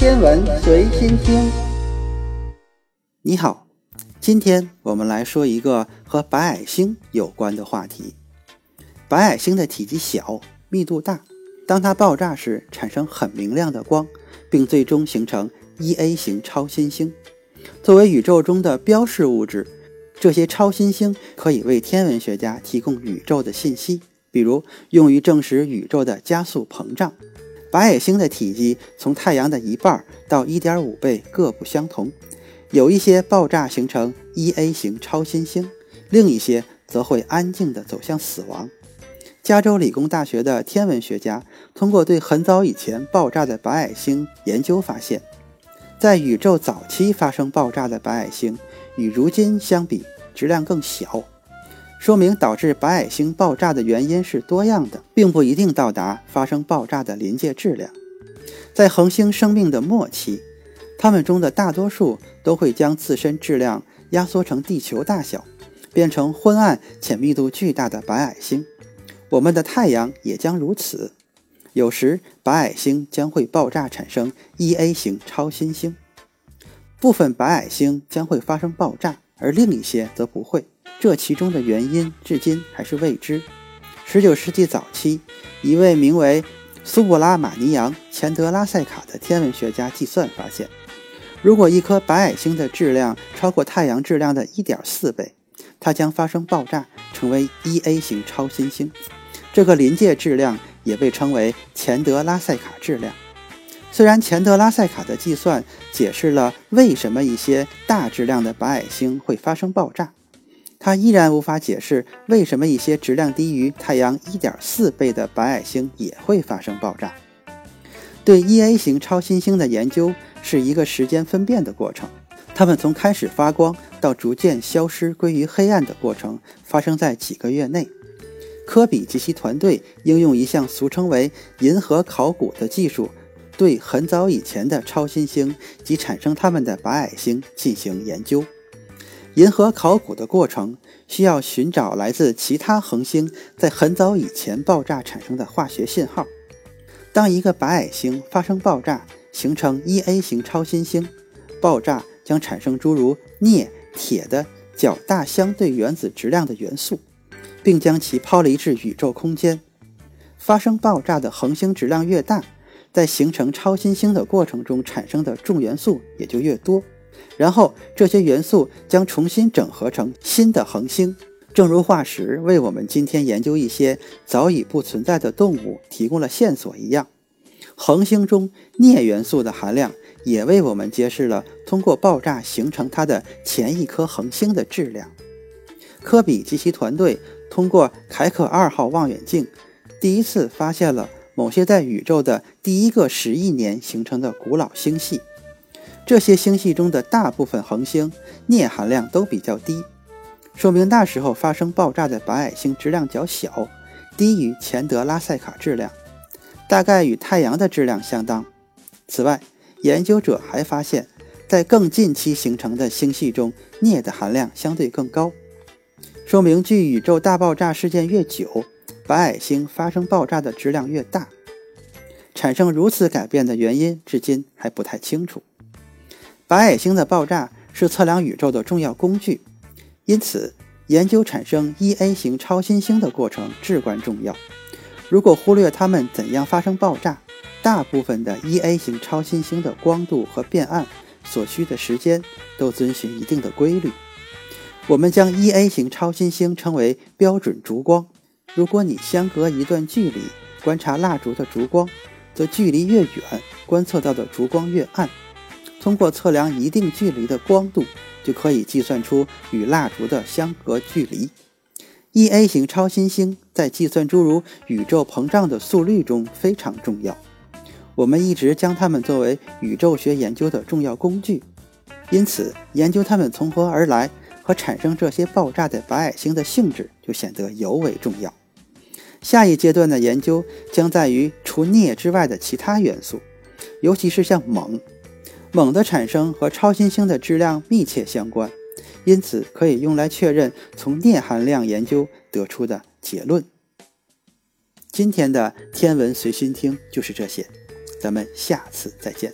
天文随心听。你好，今天我们来说一个和白矮星有关的话题。白矮星的体积小，密度大，当它爆炸时产生很明亮的光，并最终形成 1A 型超新星。作为宇宙中的标示物质，这些超新星可以为天文学家提供宇宙的信息，比如用于证实宇宙的加速膨胀。白矮星的体积从太阳的一半到一点五倍各不相同，有一些爆炸形成 1A 型超新星，另一些则会安静地走向死亡。加州理工大学的天文学家通过对很早以前爆炸的白矮星研究发现，在宇宙早期发生爆炸的白矮星与如今相比质量更小。说明导致白矮星爆炸的原因是多样的，并不一定到达发生爆炸的临界质量。在恒星生命的末期，它们中的大多数都会将自身质量压缩成地球大小，变成昏暗且密度巨大的白矮星。我们的太阳也将如此。有时，白矮星将会爆炸产生 1A 型超新星。部分白矮星将会发生爆炸，而另一些则不会。这其中的原因至今还是未知。19世纪早期，一位名为苏布拉马尼扬·钱德拉塞卡的天文学家计算发现，如果一颗白矮星的质量超过太阳质量的1.4倍，它将发生爆炸，成为 1A 型超新星。这个临界质量也被称为钱德拉塞卡质量。虽然钱德拉塞卡的计算解释了为什么一些大质量的白矮星会发生爆炸。它依然无法解释为什么一些质量低于太阳1.4倍的白矮星也会发生爆炸。对 1A 型超新星的研究是一个时间分辨的过程，它们从开始发光到逐渐消失归于黑暗的过程发生在几个月内。科比及其团队应用一项俗称为“银河考古”的技术，对很早以前的超新星及产生它们的白矮星进行研究。银河考古的过程需要寻找来自其他恒星在很早以前爆炸产生的化学信号。当一个白矮星发生爆炸，形成 1A 型超新星，爆炸将产生诸如镍、铁的较大相对原子质量的元素，并将其抛离至宇宙空间。发生爆炸的恒星质量越大，在形成超新星的过程中产生的重元素也就越多。然后，这些元素将重新整合成新的恒星，正如化石为我们今天研究一些早已不存在的动物提供了线索一样。恒星中镍元素的含量也为我们揭示了通过爆炸形成它的前一颗恒星的质量。科比及其团队通过凯可二号望远镜，第一次发现了某些在宇宙的第一个十亿年形成的古老星系。这些星系中的大部分恒星镍含量都比较低，说明那时候发生爆炸的白矮星质量较小，低于钱德拉塞卡质量，大概与太阳的质量相当。此外，研究者还发现，在更近期形成的星系中，镍的含量相对更高，说明距宇宙大爆炸事件越久，白矮星发生爆炸的质量越大。产生如此改变的原因至今还不太清楚。白矮星的爆炸是测量宇宙的重要工具，因此研究产生 1A 型超新星的过程至关重要。如果忽略它们怎样发生爆炸，大部分的 1A 型超新星的光度和变暗所需的时间都遵循一定的规律。我们将 1A 型超新星称为标准烛光。如果你相隔一段距离观察蜡烛的烛光，则距离越远，观测到的烛光越暗。通过测量一定距离的光度，就可以计算出与蜡烛的相隔距离。E A 型超新星在计算诸如宇宙膨胀的速率中非常重要。我们一直将它们作为宇宙学研究的重要工具，因此研究它们从何而来和产生这些爆炸的白矮星的性质就显得尤为重要。下一阶段的研究将在于除镍之外的其他元素，尤其是像锰。锰的产生和超新星的质量密切相关，因此可以用来确认从镍含量研究得出的结论。今天的天文随心听就是这些，咱们下次再见。